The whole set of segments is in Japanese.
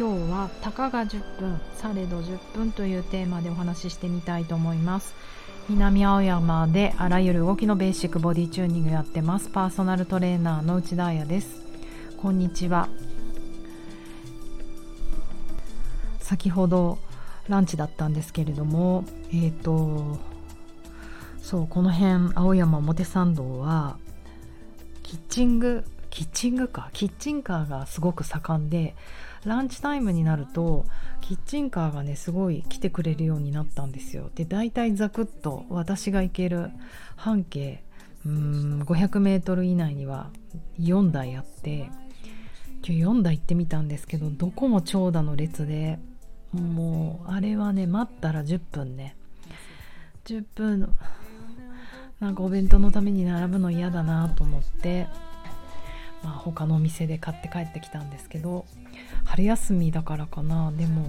今日はたかが10分されど10分というテーマでお話ししてみたいと思います。南青山であらゆる動きのベーシックボディチューニングやってます。パーソナルトレーナーの内田彩です。こんにちは。先ほどランチだったんですけれどもえっ、ー、とそうこの辺青山表参道はキッチングキッチングカー？キッチンカーがすごく盛んでランチタイムになるとキッチンカーがねすごい来てくれるようになったんですよ。で大体ザクッと私が行ける半径うーん 500m 以内には4台あって今日4台行ってみたんですけどどこも長蛇の列でもうあれはね待ったら10分ね。10分なんかお弁当のために並ぶの嫌だなと思ってまあ、他のお店で買って帰ってきたんですけど春休みだからかな。でも、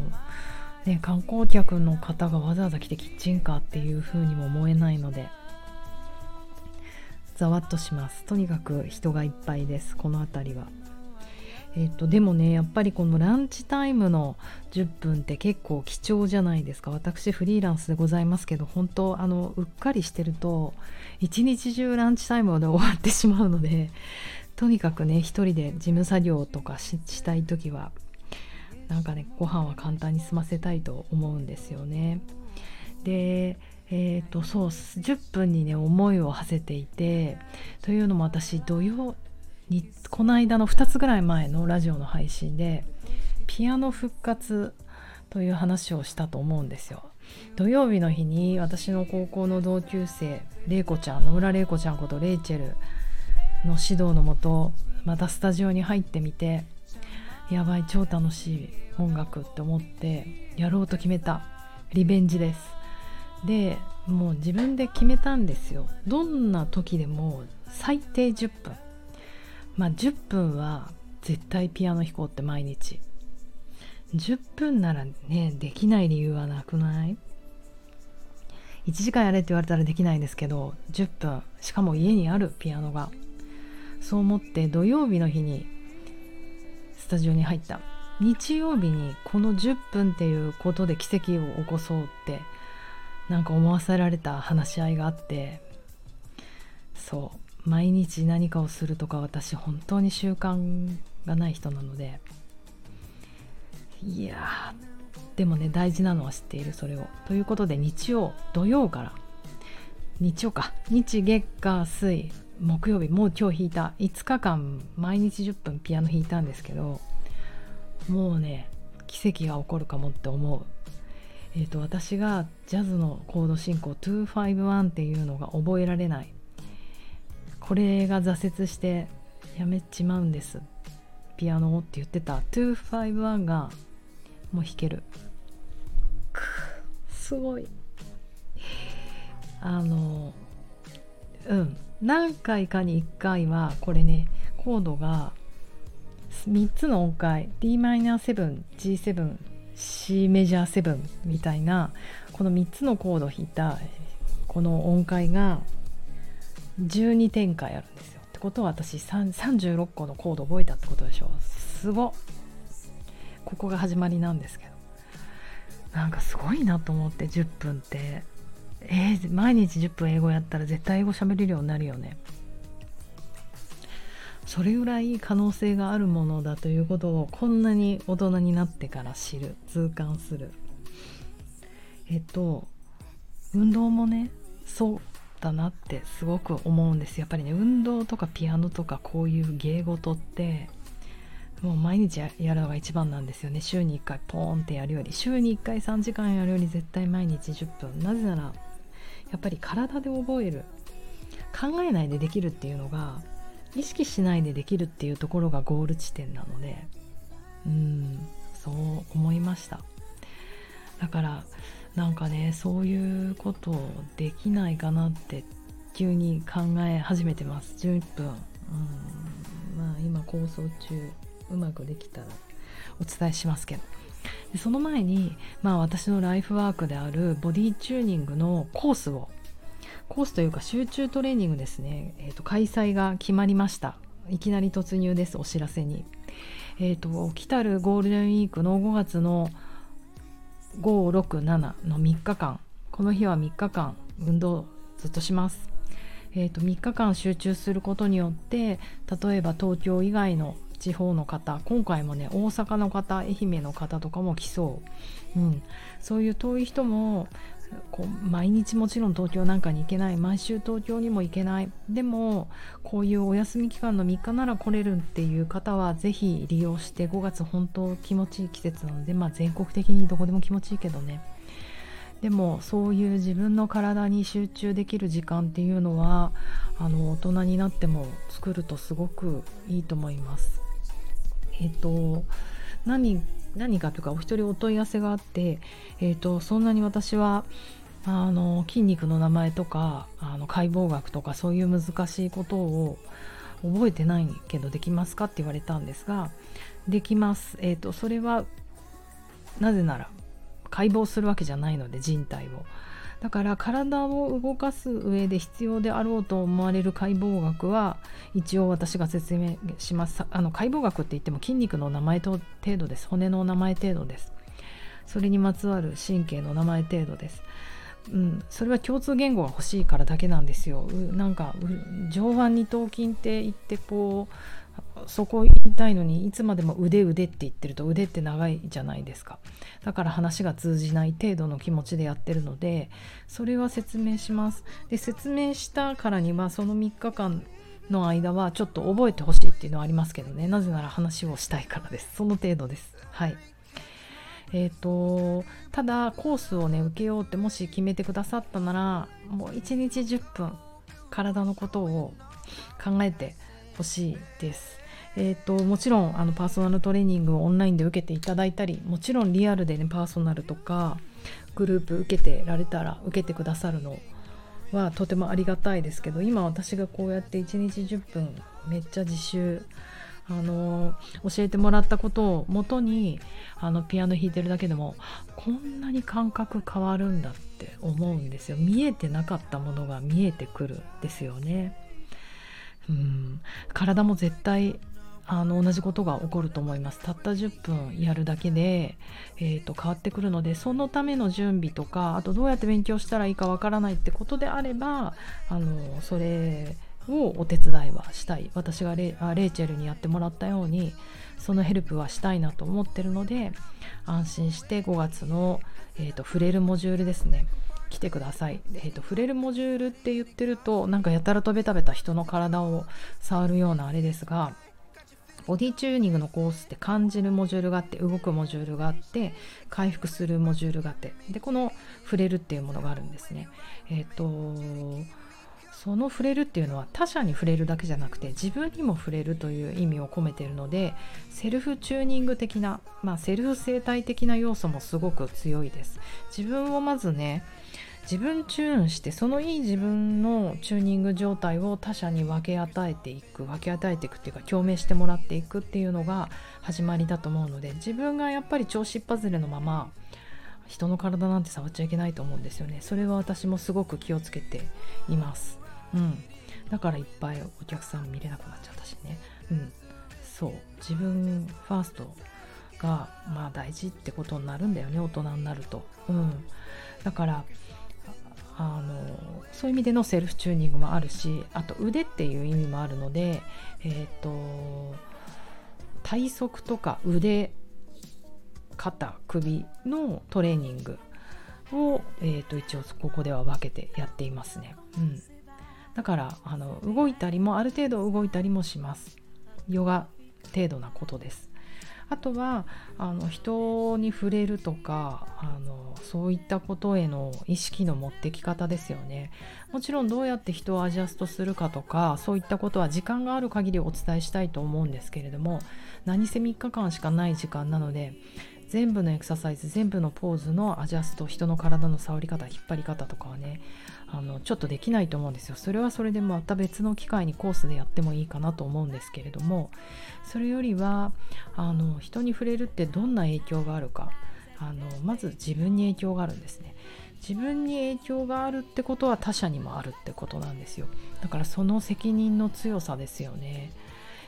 ね、観光客の方がわざわざ来てキッチンカーっていう風にも思えないのでざわっとします。とにかく人がいっぱいです。この辺りは。えっと、でもねやっぱりこのランチタイムの10分って結構貴重じゃないですか。私フリーランスでございますけど本当あのうっかりしてると一日中ランチタイムで終わってしまうのでとにかくね一人で事務作業とかしたい時はなんかねご飯は簡単に済ませたいと思うんですよね。でえーと、そう10分にね思いを馳せていてというのも私土曜にこの間の2つぐらい前のラジオの配信でピアノ復活という話をしたと思うんですよ。土曜日の日に私の高校の同級生玲子ちゃん野村玲子ちゃんことレイチェルの指導のもとまたスタジオに入ってみてやばい超楽しい音楽って思ってやろうと決めた。リベンジです。でもう自分で決めたんですよ。どんな時でも最低10分。まあ10分は絶対ピアノ弾こうって毎日。10分ならねできない理由はなくない？1時間やれって言われたらできないんですけど10分。しかも家にあるピアノが。そう思って土曜日の日にスタジオに入った。日曜日にこの10分っていうことで奇跡を起こそうってなんか思わせられた話し合いがあって。そう。毎日何かをするとか私本当に習慣がない人なので。いやでもね大事なのは知っているそれを。ということで日曜土曜から。日曜か。日月火水木曜日もう今日弾いた。5日間毎日10分ピアノ弾いたんですけどもうね奇跡が起こるかもって思う。えーと、私がジャズのコード進行251っていうのが覚えられない。これが挫折してやめちまうんです。ピアノをって言ってた。251がもう弾ける。すごい。あのうん。何回かに1回はこれねコードが3つの音階 Dm7、G7、C メジャー7みたいなこの3つのコードを弾いたこの音階が12展開あるんですよ。ってことは私36個のコード覚えたってことでしょ。すごここが始まりなんですけど。なんかすごいなと思って10分って。えー、毎日10分英語やったら絶対英語喋れるようになるよね。それぐらい可能性があるものだということをこんなに大人になってから知る痛感する。えっと運動もねそうだなってすごく思うんです。やっぱりね運動とかピアノとかこういう芸事ってもう毎日やるのが一番なんですよね。週に1回ポーンってやるより週に1回3時間やるより絶対毎日10分。なぜならやっぱり体で覚える。考えないでできるっていうのが意識しないでできるっていうところがゴール地点なのでうんそう思いました。だからなんかねそういうことできないかなって急に考え始めてます。11分。うん。まあ今構想中うまくできたらお伝えしますけど。でその前に、まあ、私のライフワークであるボディチューニングのコースをコースというか集中トレーニングですね、えーと、開催が決まりました。いきなり突入ですお知らせに、えーと、来たるゴールデンウィークの5月の567の3日間。この日は3日間運動ずっとします。えーと、3日間集中することによって例えば東京以外の地方の方今回もね大阪の方愛媛の方とかも来そう、うん、そういう遠い人もこう毎日もちろん東京なんかに行けない。毎週東京にも行けない。でもこういうお休み期間の3日なら来れるっていう方は是非利用して5月本当気持ちいい季節なのでまあ全国的にどこでも気持ちいいけどね。でもそういう自分の体に集中できる時間っていうのはあの大人になっても作るとすごくいいと思います。えっと何何かというかお一人お問い合わせがあって、えーと、そんなに私はあの筋肉の名前とかあの解剖学とかそういう難しいことを覚えてないけどできますかって言われたんですができます、えーとそれはなぜなら解剖するわけじゃないので人体を。だから体を動かす上で必要であろうと思われる解剖学は一応私が説明します。あの解剖学って言っても筋肉の名前と程度です。骨の名前程度です。それにまつわる神経の名前程度です。うん、それは共通言語が欲しいからだけなんですよ。なんか上腕二頭筋って言ってこうそこ言いたいのにいつまでも腕腕って言ってると腕って長いじゃないですか。だから話が通じない程度の気持ちでやってるのでそれは説明します。で説明したからにはその3日間の間はちょっと覚えてほしいっていうのはありますけどね。なぜなら話をしたいからです。その程度です。はい。えーと、ただコースをね受けようってもし決めてくださったならもう1日10分体のことを考えてほしいです。えーと、もちろんあのパーソナルトレーニングをオンラインで受けていただいたりもちろんリアルでねパーソナルとかグループ受けてられたら受けてくださるのはとてもありがたいですけど今私がこうやって1日10分めっちゃ自習あの教えてもらったことをもとにあのピアノ弾いてるだけでもこんなに感覚変わるんだって思うんですよ。見えてなかったものが見えてくるんですよね。うん。体も絶対あの同じことが起こると思います。たった10分やるだけで、えーと、変わってくるのでそのための準備とかあとどうやって勉強したらいいかわからないってことであればあのそれをお手伝いはしたい。私がレあレイチェルにやってもらったようにそのヘルプはしたいなと思ってるので安心して5月の、えーと触れるモジュールですね。来てください、えーと、触れるモジュールって言ってるとなんかやたらとベタベタ人の体を触るようなあれですがボディチューニングのコースって感じるモジュールがあって動くモジュールがあって回復するモジュールがあって。でこの触れるっていうものがあるんですね。えっ、ー、とその触れるっていうのは他者に触れるだけじゃなくて自分にも触れるという意味を込めているのでセルフチューニング的な、まあ、セルフ生態的な要素もすごく強いです。自分をまずね自分チューンしてそのいい自分のチューニング状態を他者に分け与えていく分け与えていくっていうか共鳴してもらっていくっていうのが始まりだと思うので自分がやっぱり調子っ外れのまま人の体なんて触っちゃいけないと思うんですよねそれは私もすごく気をつけていますうん。だからいっぱいお客さん見れなくなっちゃったしね。うん。そう。自分ファーストがまあ大事ってことになるんだよね大人になると。うん。だからあのそういう意味でのセルフチューニングもあるしあと腕っていう意味もあるので、えーと、体側とか腕肩首のトレーニングを、えーと、一応ここでは分けてやっていますね。うん、だからあの動いたりもある程度動いたりもします。ヨガ程度なことです。あとはあの人に触れるとかあのそういったことへの意識の持ってき方ですよねもちろんどうやって人をアジャストするかとかそういったことは時間がある限りお伝えしたいと思うんですけれども何せ3日間しかない時間なので全部のエクササイズ全部のポーズのアジャスト人の体の触り方引っ張り方とかはねあのちょっとできないと思うんですよ。それはそれでまた別の機会にコースでやってもいいかなと思うんですけれども。それよりはあの人に触れるってどんな影響があるか。あのまず自分に影響があるんですね。自分に影響があるってことは他者にもあるってことなんですよ。だからその責任の強さですよね。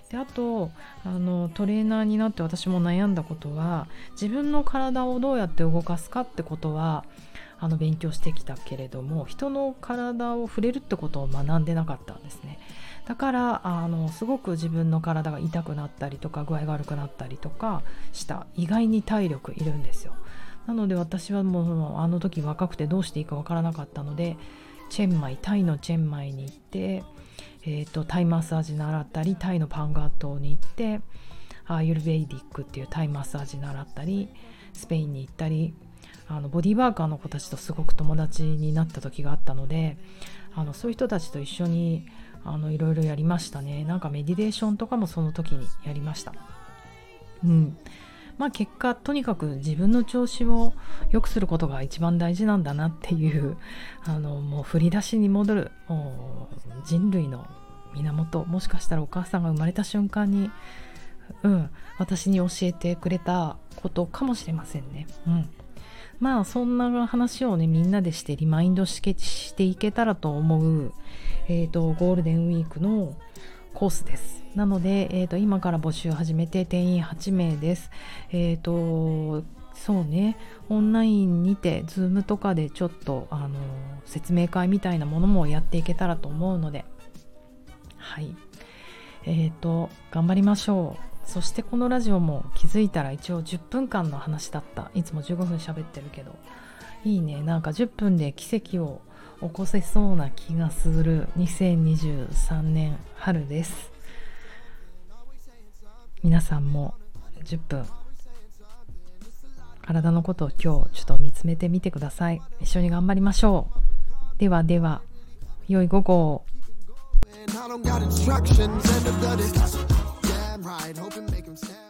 であとあのトレーナーになって私も悩んだことは自分の体をどうやって動かすかってことはあの勉強してきたけれども人の体を触れるってことを学んでなかったんですね。だからあのすごく自分の体が痛くなったりとか具合が悪くなったりとかした。意外に体力いるんですよ。なので私はもうあの時若くてどうしていいかわからなかったのでチェンマイタイのチェンマイに行って、えーと、タイマッサージ習ったりタイのパンガー島に行ってアーユルベイディックっていうタイマッサージ習ったりスペインに行ったりあのボディーワーカーの子たちとすごく友達になった時があったのであのそういう人たちと一緒にあのいろいろやりましたね。なんかメディテーションとかもその時にやりました。うん。まあ結果とにかく自分の調子を良くすることが一番大事なんだなっていう あのもう振り出しに戻るもう人類の源。もしかしたらお母さんが生まれた瞬間にうん私に教えてくれたことかもしれませんね。うん。まあそんな話をねみんなでしてリマインドしてしていけたらと思う、えーと、ゴールデンウィークのコースです。なので、えーと、今から募集始めて定員8名です。えっ、ー、とそうねオンラインにて Zoom とかでちょっとあの説明会みたいなものもやっていけたらと思うのではいえっ、ー、と頑張りましょう。そしてこのラジオも気づいたら一応10分間の話だった。いつも15分喋ってるけど。いいね。なんか10分で奇跡を起こせそうな気がする。2023年春です。皆さんも10分。体のことを今日ちょっと見つめてみてください。一緒に頑張りましょう。ではでは良い午後を。ride, hope it make him sad.